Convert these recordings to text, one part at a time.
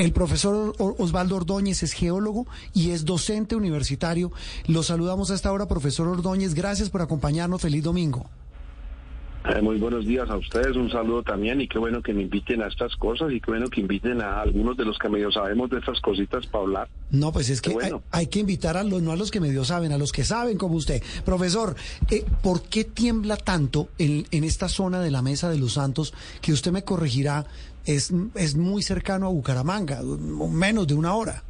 El profesor Osvaldo Ordóñez es geólogo y es docente universitario. Lo saludamos a esta hora, profesor Ordóñez. Gracias por acompañarnos. Feliz domingo. Eh, muy buenos días a ustedes, un saludo también y qué bueno que me inviten a estas cosas y qué bueno que inviten a algunos de los que medio sabemos de estas cositas para hablar. No, pues es que hay, que invitar a los, no a los que medio saben, a los que saben como usted. Profesor, eh, ¿por qué tiembla tanto en, en esta zona de la Mesa de los Santos que usted me corregirá? Es, es muy cercano a Bucaramanga, menos de una hora.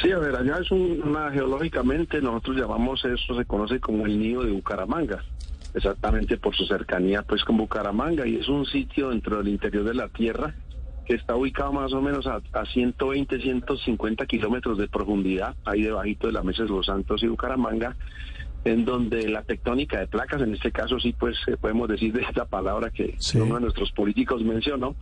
Sí, a ver, allá es una, geológicamente, nosotros llamamos eso, se conoce como el nido de Bucaramanga exactamente por su cercanía pues con Bucaramanga y es un sitio dentro del interior de la tierra que está ubicado más o menos a, a 120, 150 kilómetros de profundidad, ahí debajito de la Mesa de los Santos y Bucaramanga, en donde la tectónica de placas, en este caso sí pues eh, podemos decir de esta palabra que uno de nuestros políticos mencionó,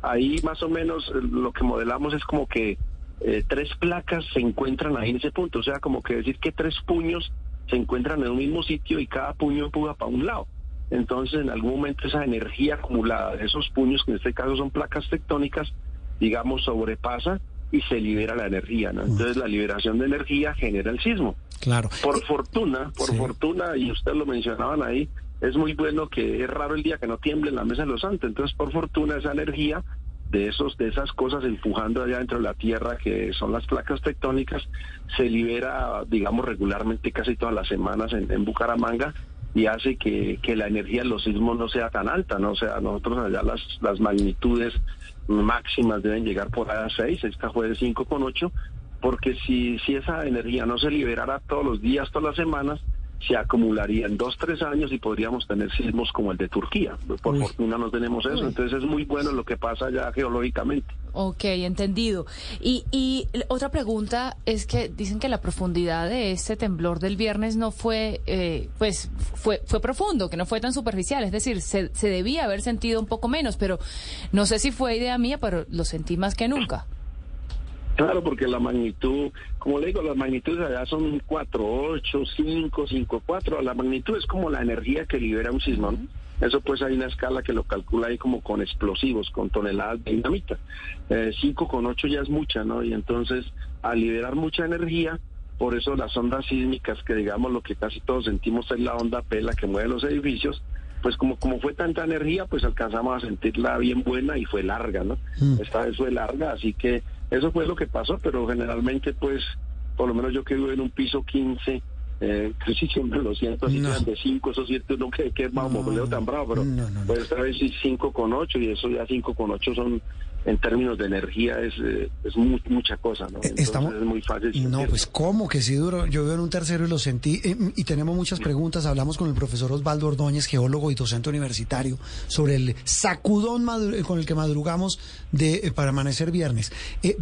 ahí más o menos eh, lo que modelamos es como que eh, tres placas se encuentran ahí en ese punto, o sea, como que decir que tres puños se encuentran en un mismo sitio y cada puño empuja para un lado. Entonces, en algún momento esa energía acumulada de esos puños, que en este caso son placas tectónicas, digamos, sobrepasa y se libera la energía, ¿no? Entonces, la liberación de energía genera el sismo. Claro. Por fortuna, por fortuna, y ustedes lo mencionaban ahí, es muy bueno que es raro el día que no tiemble en la mesa de los santos. Entonces, por fortuna, esa energía de esos de esas cosas empujando allá dentro de la tierra que son las placas tectónicas se libera digamos regularmente casi todas las semanas en, Bucaramanga y hace que, que, la energía de los sismos no sea tan alta, ¿no? O sea, nosotros allá las, las magnitudes máximas deben llegar por a 6, esta fue de 5,8, porque si, si esa energía no se liberara todos los días, todas las semanas, se acumularía en dos, tres años y podríamos tener sismos como el de Turquía. Por fortuna no tenemos eso, entonces es muy bueno lo que pasa allá geológicamente. Ok, entendido. Y, y otra pregunta es que dicen que la profundidad de este temblor del viernes no fue, eh, pues, fue, fue profundo, que no fue tan superficial, es decir, se, se debía haber sentido un poco menos, pero no sé si fue idea mía, pero lo sentí más que nunca. Claro, porque la magnitud, como le digo, las magnitudes allá son 4, 8, 5, 5, 4. La magnitud es como la energía que libera un sismo. Eso pues hay una escala que lo calcula ahí como con explosivos, con toneladas de dinamita. 5 eh, con 8 ya es mucha, ¿no? Y entonces, al liberar mucha energía, por eso las ondas sísmicas, que digamos lo que casi todos sentimos es la onda P, la que mueve los edificios, pues como, como fue tanta energía, pues alcanzamos a sentirla bien buena y fue larga, ¿no? Mm. Esta vez fue larga, así que eso fue lo que pasó, pero generalmente, pues, por lo menos yo que vivo en un piso 15, eh, casi siempre lo siento, así que de 5, eso siento uno que, que es más no, tan bravo, pero pues esta vez sí 5 con 8 y eso ya 5 con 8 son en términos de energía es, eh, es mucha cosa, ¿no? Eh, Entonces es muy fácil. No, pues cómo que sí duro. Yo veo en un tercero y lo sentí. Eh, y tenemos muchas preguntas. Hablamos con el profesor Osvaldo Ordóñez, geólogo y docente universitario, sobre el sacudón con el que madrugamos de para amanecer viernes.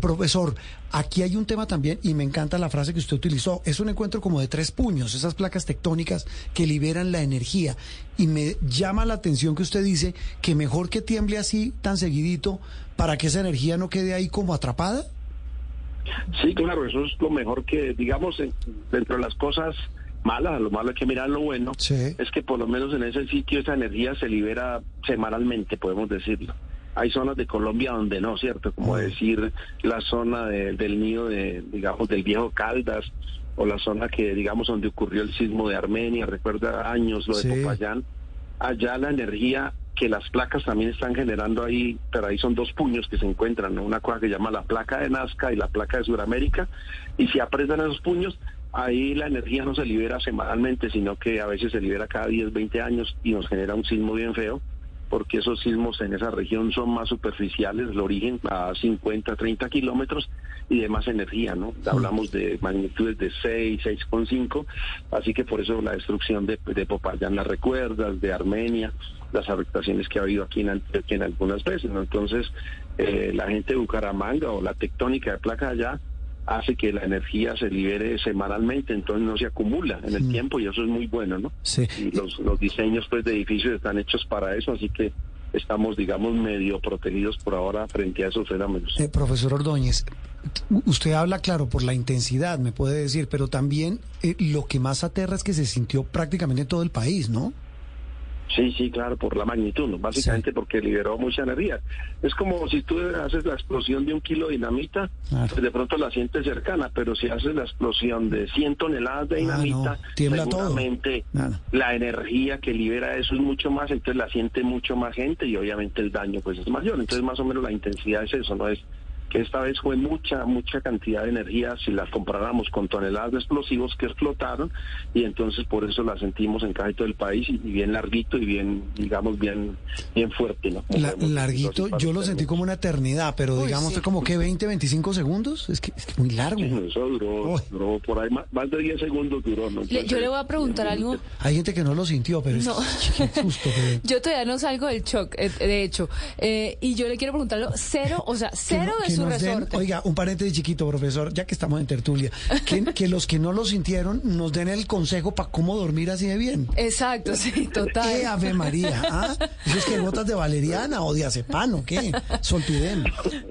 profesor, aquí hay un tema también y me encanta la frase que usted utilizó. Es un encuentro como de tres puños, esas placas tectónicas que liberan la energía. Y me llama la atención que usted dice que mejor que tiemble así tan seguidito para que esa energía no quede ahí como atrapada? Sí, claro, eso es lo mejor que, digamos, dentro de las cosas malas, lo malo hay que mirar lo bueno, es que por lo menos en ese sitio esa energía se libera semanalmente, podemos decirlo. Hay zonas de Colombia donde no, ¿cierto? Como decir la zona del nido de, digamos, del viejo Caldas, o la zona que, digamos, donde ocurrió el sismo de Armenia, recuerda años lo de Popayán. Allá la energía que las placas también están generando ahí, pero ahí son dos puños que se encuentran, una cosa que se llama la placa de Nazca y la placa de Sudamérica, y si apretan esos puños, ahí la energía no se libera semanalmente, sino que a veces se libera cada 10, 20 años y nos genera un sismo bien feo, porque esos sismos en esa región son más superficiales, el origen a 50, 30 kilómetros y de más energía, ¿no? Hablamos de magnitudes de 6, 6,5, así que por eso la destrucción de, de Popayán las recuerdas, de Armenia, las afectaciones que ha habido aquí en, en algunas veces. ¿no? Entonces, eh, la gente de Bucaramanga o la tectónica de placa allá hace que la energía se libere semanalmente, entonces no se acumula en el mm. tiempo y eso es muy bueno, ¿no? Sí. Y los, los diseños pues de edificios están hechos para eso, así que estamos, digamos, medio protegidos por ahora frente a esos fenómenos. Eh, profesor Ordóñez, usted habla, claro, por la intensidad, me puede decir, pero también eh, lo que más aterra es que se sintió prácticamente en todo el país, ¿no? Sí, sí, claro, por la magnitud, básicamente porque liberó mucha energía. Es como si tú haces la explosión de un kilo de dinamita, pues de pronto la sientes cercana, pero si haces la explosión de 100 toneladas de ah, dinamita, seguramente la energía que libera eso es mucho más, entonces la siente mucho más gente y obviamente el daño pues es mayor. Entonces más o menos la intensidad es eso, no es que esta vez fue mucha, mucha cantidad de energía si las comparáramos con toneladas de explosivos que explotaron y entonces por eso la sentimos en casi todo el país y, bien larguito y bien, digamos, bien, bien fuerte. ¿no? larguito, yo lo sentí como una eternidad, pero digamos fue como que 20, 25 segundos, es que es muy largo. Eso duró, duró por ahí más, de 10 segundos duró. yo le voy a preguntar algo. Hay gente que no lo sintió, pero es susto. Yo todavía no salgo del shock, eh, de hecho, eh, y yo le quiero preguntarlo, cero, o sea, cero de oiga, un paréntesis chiquito, profesor, ya que estamos en tertulia, que, los que no lo sintieron nos den el consejo para cómo dormir así de bien. Exacto, sí, total. ¿Qué Ave María? ¿Ah? ¿Es que gotas de valeriana o de acepano? ¿Qué? Soltidem.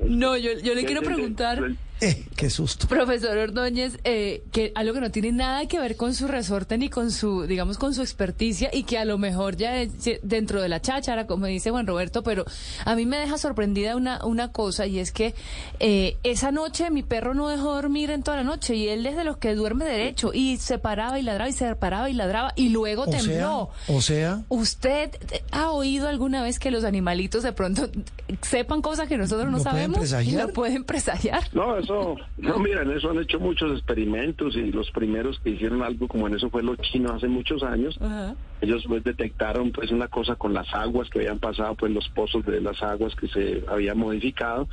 No, yo, yo le quiero preguntar eh, qué susto. Profesor Ordóñez, eh, que algo que no tiene nada que ver con su resorte ni con su, digamos, con su experticia y que a lo mejor ya dentro de la cháchara, como dice Juan Roberto, pero a mí me deja sorprendida una, una cosa y es que eh, esa noche mi perro no dejó dormir en toda la noche y él es de los que duerme derecho y se paraba y ladraba y se paraba y ladraba y luego tembló. o sea. ¿Usted ha oído alguna vez que los animalitos de pronto sepan cosas que nosotros no, sabemos? Pueden presagiar? No pueden presagiar. No, no, no, mira, en eso han hecho muchos experimentos y los primeros que hicieron algo como en eso fue los chinos hace muchos años. Ellos pues detectaron pues una cosa con las aguas que habían pasado, pues los pozos de las aguas que se habían modificado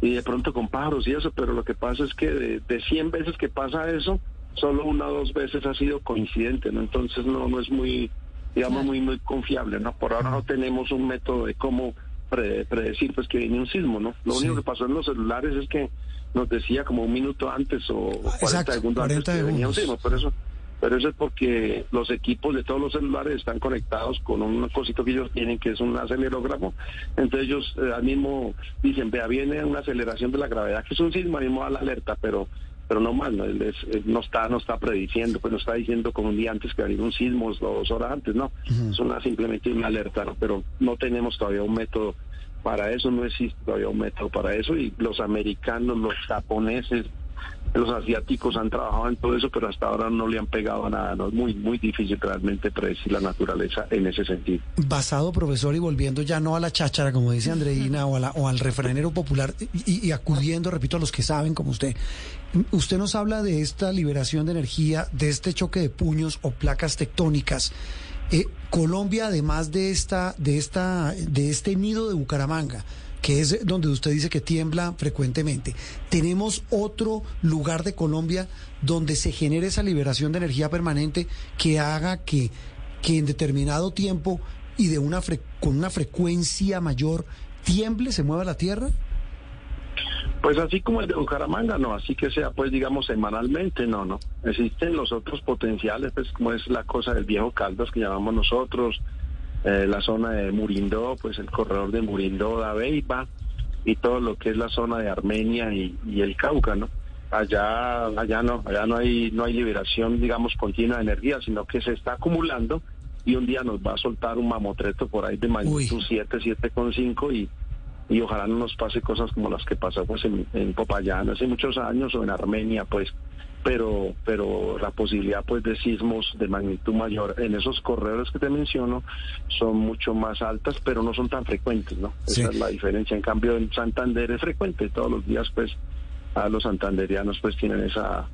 y de pronto con pájaros y eso, pero lo que pasa es que de, de 100 veces que pasa eso, solo una o dos veces ha sido coincidente, ¿no? Entonces no, no es muy, digamos, muy, muy confiable, ¿no? Por ahora no tenemos un método de cómo predecir pues que viene un sismo, ¿no? Lo único que pasó en los celulares es que nos decía como un minuto antes o 40 segundos antes que venía un sismo, pero eso pero eso es porque los equipos de todos los celulares están conectados con un cosito que ellos tienen que es un acelerógrafo. Entonces ellos eh, al mismo dicen, vea, viene una aceleración de la gravedad, que es un sismo, mismo a la alerta, pero pero no más, no, no está no está prediciendo, pues no está diciendo como un día antes que haber un sismo dos horas antes, no, es una, simplemente una alerta, ¿no? pero no tenemos todavía un método para eso, no existe todavía un método para eso y los americanos, los japoneses, los asiáticos han trabajado en todo eso, pero hasta ahora no le han pegado a nada. ¿no? Es muy, muy difícil realmente predecir la naturaleza en ese sentido. Basado, profesor, y volviendo ya no a la cháchara, como dice Andreina, o, o al refranero popular, y, acudiendo, repito, a los que saben, como usted, usted nos habla de esta liberación de energía, de este choque de puños o placas tectónicas. Eh, Colombia, además de esta, de esta, de este nido de Bucaramanga, que es donde usted dice que tiembla frecuentemente. ¿Tenemos otro lugar de Colombia donde se genere esa liberación de energía permanente que haga que, que en determinado tiempo y de una con una frecuencia mayor tiemble, se mueva la Tierra? Pues así como el de Bucaramanga, no, así que sea, pues digamos semanalmente, no, no. Existen los otros potenciales, pues como es la cosa del viejo Caldas que llamamos nosotros, eh, la zona de Murindó, pues el corredor de Murindó, Dabeiba y todo lo que es la zona de Armenia y, el Cauca, ¿no? Allá, allá no, allá no hay, no hay liberación, digamos, continua de energía, sino que se está acumulando y un día nos va a soltar un mamotreto por ahí de magnitud 7, 7,5 y, y ojalá no nos pase cosas como las que pasó pues en, en Popayán hace muchos años o en Armenia, pues pero pero la posibilidad pues de sismos de magnitud mayor en esos corredores que te menciono son mucho más altas pero no son tan frecuentes no esa es la diferencia. En cambio en Santander es frecuente. Todos los días pues a los santanderianos pues tienen esa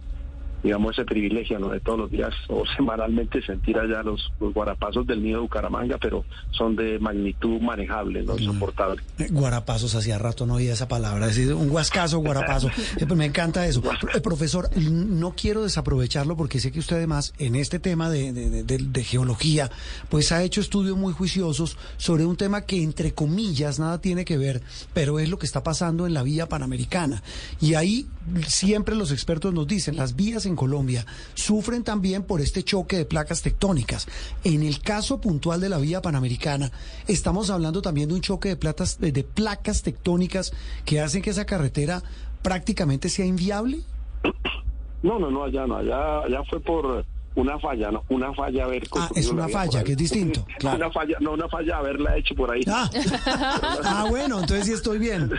digamos, ese privilegio ¿no? de todos los días o semanalmente sentir allá los, guarapazos del nido de Bucaramanga, pero son de magnitud manejable, no soportable. Eh, guarapazos, hacía rato no oía esa palabra, es decir, un huascazo, guarapazo. Me encanta eso. Eh, profesor, no quiero desaprovecharlo porque sé que usted además en este tema de, de, geología, pues ha hecho estudios muy juiciosos sobre un tema que entre comillas nada tiene que ver, pero es lo que está pasando en la vía panamericana. Y ahí siempre los expertos nos dicen, las vías en Colombia sufren también por este choque de placas tectónicas. En el caso puntual de la vía panamericana, estamos hablando también de un choque de, platas, de, placas tectónicas que hacen que esa carretera prácticamente sea inviable. No, no, no, allá no, allá, allá fue por una falla, no, una falla haber Ah, es una falla, que es distinto. Claro. Una falla, no una falla haberla hecho por ahí. Ah, ah bueno, entonces sí estoy bien.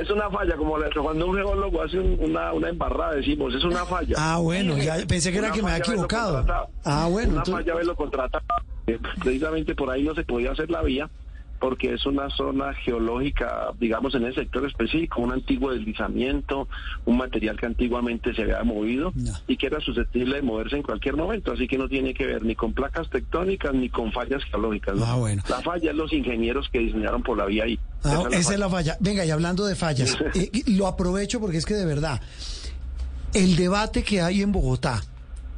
Es una falla, como la- cuando un geólogo hace un- una, una embarrada, decimos, es una falla. Ah, bueno, ya pensé que era Una que me había equivocado. Ah, bueno, Una entonces- falla haberlo contratado. Eh, Precisamente por ahí no se podía hacer la vía porque es una zona geológica, digamos, en ese sector específico, un antiguo deslizamiento, un material que antiguamente se había movido No. y que era susceptible de moverse en cualquier momento, así que no tiene que ver ni con placas tectónicas ni con fallas geológicas. ¿no? Ah, bueno. La falla es los ingenieros que diseñaron por la vía ahí. Ah, Esa esa es la falla. Venga, y hablando de fallas, eh, lo aprovecho porque es que de verdad, el debate que hay en Bogotá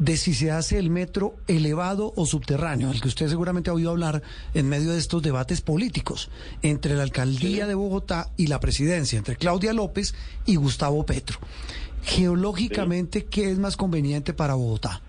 de si se hace el metro elevado o subterráneo, el que usted seguramente ha oído hablar en medio de estos debates políticos entre la alcaldía de Bogotá y la presidencia, entre Claudia López y Gustavo Petro. Geológicamente, ¿qué es más conveniente para Bogotá?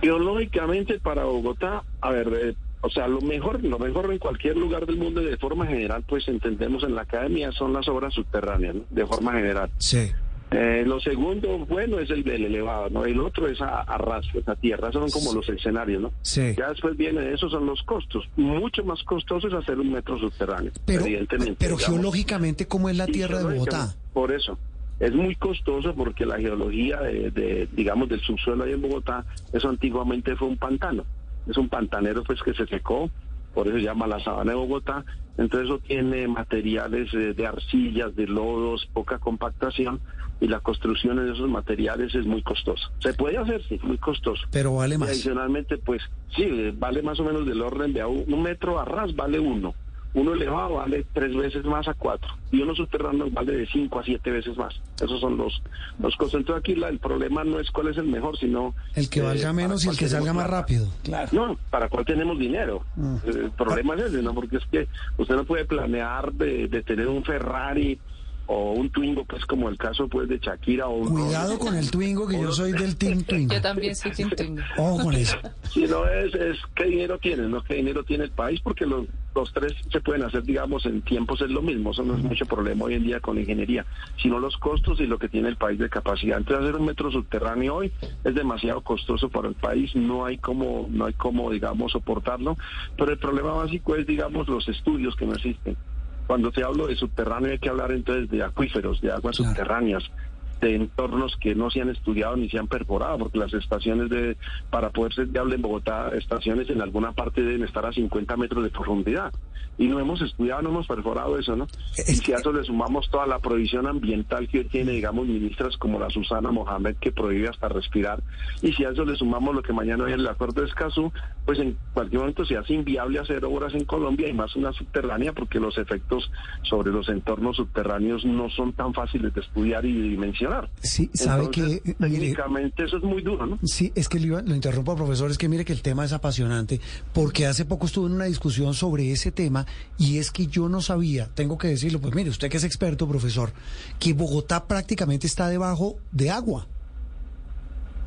Geológicamente para Bogotá, a ver, eh, o sea, lo mejor, lo mejor en cualquier lugar del mundo y de forma general, pues entendemos en la academia son las obras subterráneas, ¿no? de forma general. Sí. Eh, lo segundo, bueno, es el del elevado, ¿no? El otro es a, a ras, pues, a tierra, esos son como los escenarios, ¿no? Sí. Ya después viene eso, son los costos. Mucho más costoso es hacer un metro subterráneo, Pero, evidentemente. pero digamos. geológicamente, ¿cómo es la tierra de Bogotá? Por eso. Es muy costoso porque la geología de, de, digamos, del subsuelo ahí en Bogotá, eso antiguamente fue un pantano. Es un pantanero pues que se secó, por eso se llama la sabana de Bogotá. Entonces eso tiene materiales eh, de arcillas, de lodos, poca compactación y la construcción de esos materiales es muy costosa. Se puede hacer, sí, muy costoso. Pero vale Y más. adicionalmente, pues sí, eh, vale más o menos del orden de un metro a ras vale uno. Uno elevado vale tres veces más a cuatro. Y uno subterráneo vale de cinco a siete veces más. Esos son los, los costos. Entonces aquí la- el problema no es cuál es el mejor, sino... El que eh, valga menos y el que salga más plata. rápido. Claro. No, para cuál tenemos dinero. Mm. Eh, El problema es ese, ¿no? Porque es que usted no puede planear de, de tener un Ferrari o un Twingo, pues como el caso pues de Shakira o un... Cuidado con el Twingo, que yo soy del Team Twingo. Yo también soy Team Twingo. Ojo con eso. Si no es, es qué dinero tiene, no qué dinero tiene el país, porque los, los tres se pueden hacer, digamos, en tiempos es lo mismo, eso no es mucho problema hoy en día con la ingeniería, sino los costos y lo que tiene el país de capacidad. Entonces hacer un metro subterráneo hoy es demasiado costoso para el país, no hay como, no hay como, digamos, soportarlo, pero el problema básico es, digamos, los estudios que no existen. Cuando te hablo de subterráneo hay que hablar entonces de acuíferos, de aguas Claro. subterráneas, de entornos que no se han estudiado ni se han perforado, porque las estaciones de, para poder ser viable en Bogotá, estaciones en alguna parte deben estar a 50 metros de profundidad. Y no hemos estudiado, no hemos perforado eso, ¿no? Es y si a eso le sumamos toda la provisión ambiental que hoy tiene, digamos, ministras como la Susana Mohamed, que prohíbe hasta respirar, y si a eso le sumamos lo que mañana viene el acuerdo de Escazú, pues en cualquier momento se hace inviable hacer obras en Colombia y más una subterránea, porque los efectos sobre los entornos subterráneos no son tan fáciles de estudiar y de Sí, sabe Entonces, que, mire, técnicamente eso es muy duro, ¿no? Sí, es que lo, interrumpo, profesor, es que mire que el tema es apasionante, porque hace poco estuve en una discusión sobre ese tema y es que yo no sabía, tengo que decirlo, pues mire, usted que es experto, profesor, que Bogotá prácticamente está debajo de agua.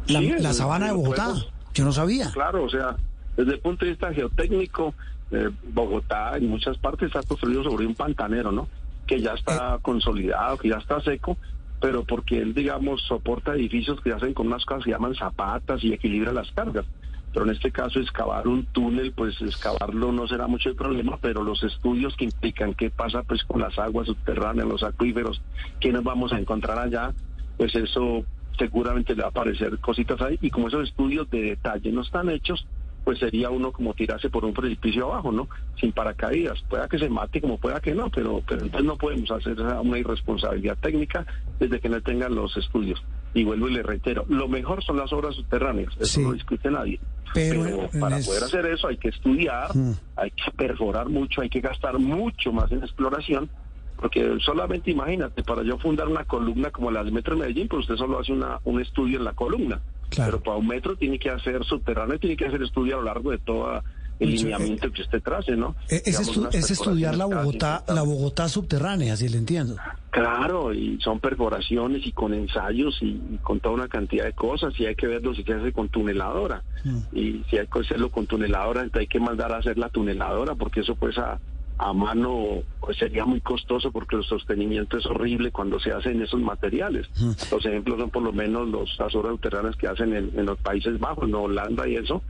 La, Sí, la sabana de Bogotá, podemos- yo no sabía. Claro, o sea, desde el punto de vista geotécnico, eh, Bogotá en muchas partes está construido sobre un pantanero, ¿no? Que ya está consolidado, que ya está seco, pero porque él, digamos, soporta edificios que hacen con unas cosas que llaman zapatas y equilibra las cargas. Pero en este caso, excavar un túnel, pues excavarlo no será mucho el problema, pero los estudios que implican qué pasa pues con las aguas subterráneas, los acuíferos, qué nos vamos a encontrar allá, pues eso seguramente le va a aparecer cositas ahí. Y como esos estudios de detalle no están hechos, pues sería uno como tirarse por un precipicio abajo, ¿no? Sin paracaídas. Pueda que se mate, como pueda que no, pero, pero entonces no podemos hacer una irresponsabilidad técnica desde que no tengan los estudios. Y vuelvo y le reitero, lo mejor son las obras subterráneas, eso Sí. no discute nadie. Pero para es- poder hacer eso hay que estudiar, Mm. hay que perforar mucho, hay que gastar mucho más en exploración, porque solamente imagínate, para yo fundar una columna como la del Metro de Medellín, pues usted solo hace una, un estudio en la columna. Claro. Pero para un metro tiene que hacer subterráneo, tiene que hacer estudio a lo largo de todo el Mucho, lineamiento que usted trace, ¿no? Eh, Es, Digamos, es estudiar la Bogotá, 50 la Bogotá subterránea, si le entiendo. Claro, y son perforaciones y con ensayos y, y con toda una cantidad de cosas. Y hay que verlo si se hace con tuneladora. Mm. Y si hay que hacerlo con tuneladora, entonces hay que mandar a hacer la tuneladora, porque eso pues a, a mano pues sería muy costoso porque el sostenimiento es horrible cuando se hacen esos materiales. Los ejemplos son por lo menos los, las obras uteranas que hacen en, los Países Bajos, en Holanda y eso.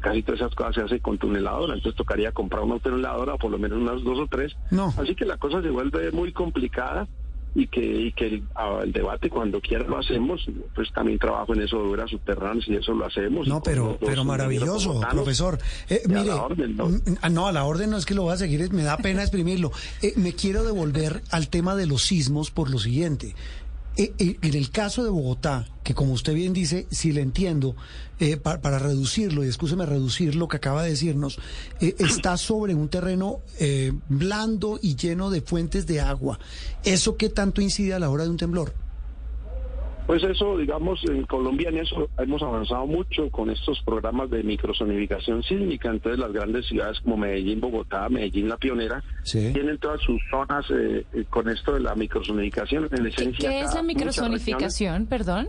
Casi todas esas cosas se hacen con tuneladora, entonces tocaría comprar una tuneladora, por lo menos unas dos o tres. Así que la cosa se vuelve muy complicada y que, y que el, debate cuando quiera lo hacemos, pues también trabajo en eso de obras subterráneas y eso lo hacemos. No, pero, pero maravilloso, profesor. Eh, mire, a la orden, ¿no? Mm, ah, ¿no? a la orden no es que lo voy a seguir, me da pena exprimirlo. Eh, me quiero devolver al tema de los sismos por lo siguiente. Eh, eh, en el caso de Bogotá, que como usted bien dice, si le entiendo, eh, para, reducirlo, y escúcheme reducir lo que acaba de decirnos, está sobre un terreno blando y lleno de fuentes de agua. ¿Eso qué tanto incide a la hora de un temblor? Pues eso, digamos, en Colombia en eso hemos avanzado mucho con estos programas de microsonificación sísmica. Entonces las grandes ciudades como Medellín, Bogotá, Medellín la pionera, tienen todas sus zonas eh, eh, con esto de la microsonificación. En esencia, ¿Qué es la microsonificación, perdón?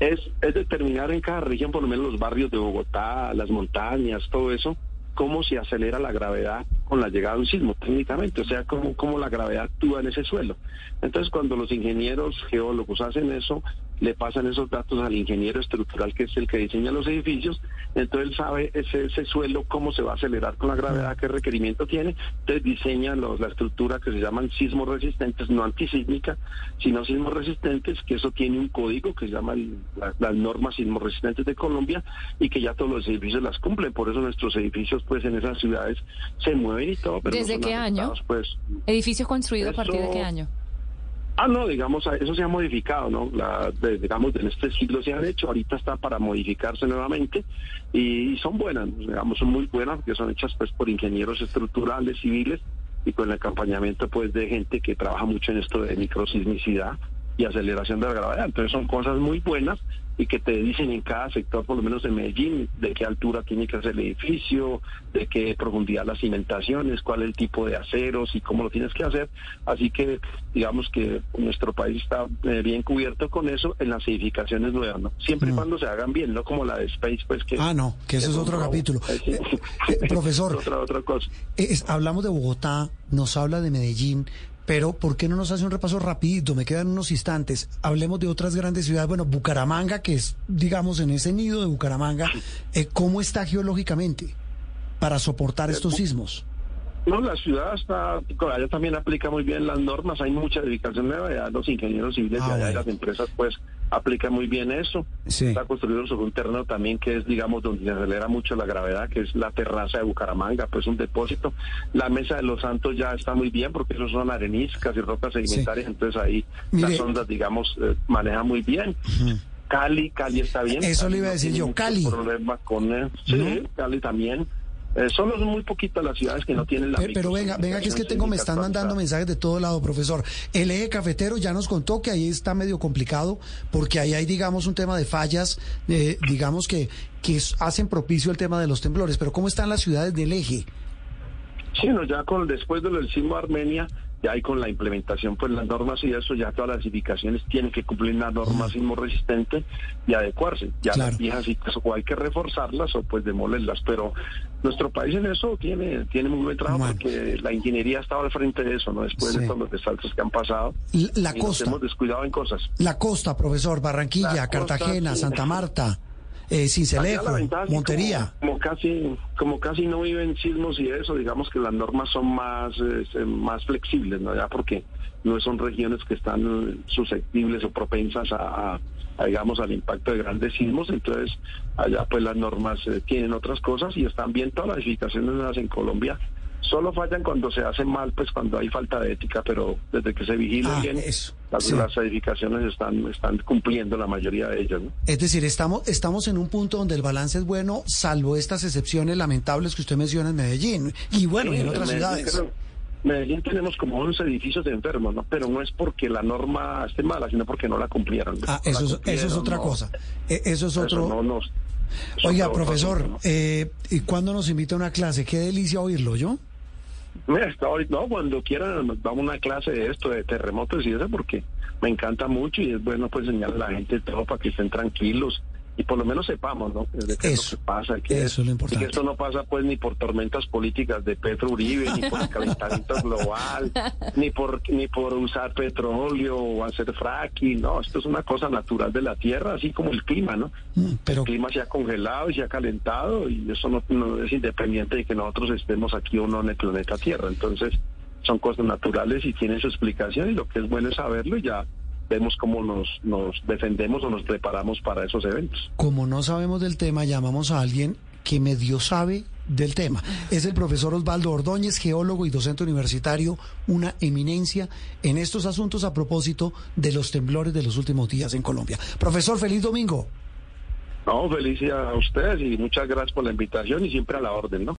Es, es determinar en cada región, por lo menos los barrios de Bogotá, las montañas, todo eso, cómo se acelera la gravedad con la llegada de un sismo técnicamente, o sea, cómo, cómo la gravedad actúa en ese suelo. Entonces, cuando los ingenieros geólogos hacen eso, le pasan esos datos al ingeniero estructural, que es el que diseña los edificios, entonces él sabe ese, ese suelo cómo se va a acelerar con la gravedad, qué requerimiento tiene, entonces diseña los, la estructura que se llaman sismos resistentes, no antisísmica, sino sismos resistentes, que eso tiene un código que se llama las normas sismos resistentes de Colombia y que ya todos los edificios las cumplen, por eso nuestros edificios pues en esas ciudades se mueven y todo. Pero ¿Desde qué año? Pues, ¿Edificios construidos a partir de qué año? Ah, no, digamos, eso se ha modificado, ¿no? La, digamos, en este siglo se han hecho, ahorita está para modificarse nuevamente y, son buenas, digamos, son muy buenas porque son hechas pues por ingenieros estructurales, civiles y con el acompañamiento pues de gente que trabaja mucho en esto de microsismicidad y aceleración de la gravedad. Entonces son cosas muy buenas y que te dicen en cada sector, por lo menos en Medellín, de qué altura tiene que hacer el edificio, de qué profundidad las cimentaciones, cuál es el tipo de aceros y cómo lo tienes que hacer. Así que digamos que nuestro país está eh, bien cubierto con eso en las edificaciones nuevas, ¿no? Siempre y mm. cuando se hagan bien, no como la de Space, pues que... Ah, no, que eso es otro capítulo. Eh, eh, profesor, otra, otra cosa. hablamos de Bogotá, nos habla de Medellín, pero, ¿por qué no nos hace un repaso rapidito? Me quedan unos instantes. Hablemos de otras grandes ciudades. Bueno, Bucaramanga, que es, digamos, en ese nido de Bucaramanga, eh, ¿cómo está geológicamente para soportar estos sismos? No, la ciudad está, allá también aplica muy bien las normas, hay mucha dedicación nueva, ya los ingenieros civiles ah, de las empresas pues aplican muy bien eso. Está construido sobre un terreno también que es, digamos, donde se acelera mucho la gravedad, que es la terraza de Bucaramanga, pues un depósito. La mesa de los santos ya está muy bien porque esos son areniscas y rocas sedimentarias, entonces ahí las ondas, digamos, eh, maneja muy bien. Cali, Cali está bien. Eso le iba a decir yo, Cali. Problema con, sí, Cali también. Eh, solo son muy poquitas las ciudades que no tienen la Pero, pero venga, venga, que es que tengo, me están mandando mensajes de todo lado, profesor. El eje cafetero ya nos contó que ahí está medio complicado, porque ahí hay, digamos, un tema de fallas, eh, digamos, que, que hacen propicio el tema de los temblores. Pero ¿cómo están las ciudades del eje? Sí, no, ya con después del sismo Armenia, ya hay con la implementación, pues las normas y eso, ya todas las edificaciones tienen que cumplir las normas sismo resistente y adecuarse. Ya las viejas y o hay que reforzarlas o pues demolerlas, pero nuestro país en eso tiene tiene muy buen trabajo porque la ingeniería ha estado al frente de eso, ¿no? Después de todos los desastres que han pasado. La, costa. hemos descuidado en cosas. La costa, profesor, Barranquilla, Cartagena, Santa Marta eh, Cincelejo, Montería. Como, casi como casi no viven sismos y eso, digamos que las normas son más eh, más flexibles, ¿no? Ya porque no son regiones que están susceptibles o propensas a, digamos al impacto de grandes sismos, entonces allá pues las normas eh, tienen otras cosas y están bien todas las edificaciones en Colombia Solo fallan cuando se hacen mal, pues cuando hay falta de ética, pero desde que se vigila ah, bien, las, edificaciones están, están cumpliendo la mayoría de ellas. Es decir, estamos, estamos en un punto donde el balance es bueno, salvo estas excepciones lamentables que usted menciona en Medellín y bueno, y en otras ciudades. Medellín tenemos como 11 edificios de enfermos, ¿no? pero no es porque la norma esté mala, sino porque no la cumplieron. Ah, eso, eso es otra cosa. E, eso es otro... Oiga, profesor, eh, ¿y cuándo nos invita a una clase? Qué delicia oírlo, ¿yo? Mira, no, cuando quieran nos damos una clase de esto, de terremotos y eso, porque me encanta mucho y es bueno pues enseñarle a la gente todo para que estén tranquilos y por lo menos sepamos, ¿no? De qué es lo que pasa, que, eso es lo importante. Y que esto no pasa pues ni por tormentas políticas de Petro Uribe, ni por el calentamiento global, ni por ni por usar petróleo o hacer fracking, no, esto es una cosa natural de la Tierra, así como el clima, ¿no? Mm, pero... El clima se ha congelado y se ha calentado y eso no, no es independiente de que nosotros estemos aquí o no en el planeta Tierra, entonces son cosas naturales y tienen su explicación y lo que es bueno es saberlo y ya vemos cómo nos, nos defendemos o nos preparamos para esos eventos. Como no sabemos del tema, llamamos a alguien que medio sabe del tema. Es el profesor Osvaldo Ordóñez, geólogo y docente universitario, una eminencia en estos asuntos a propósito de los temblores de los últimos días en Colombia. Profesor, feliz domingo. No, feliz a ustedes y muchas gracias por la invitación y siempre a la orden, ¿no?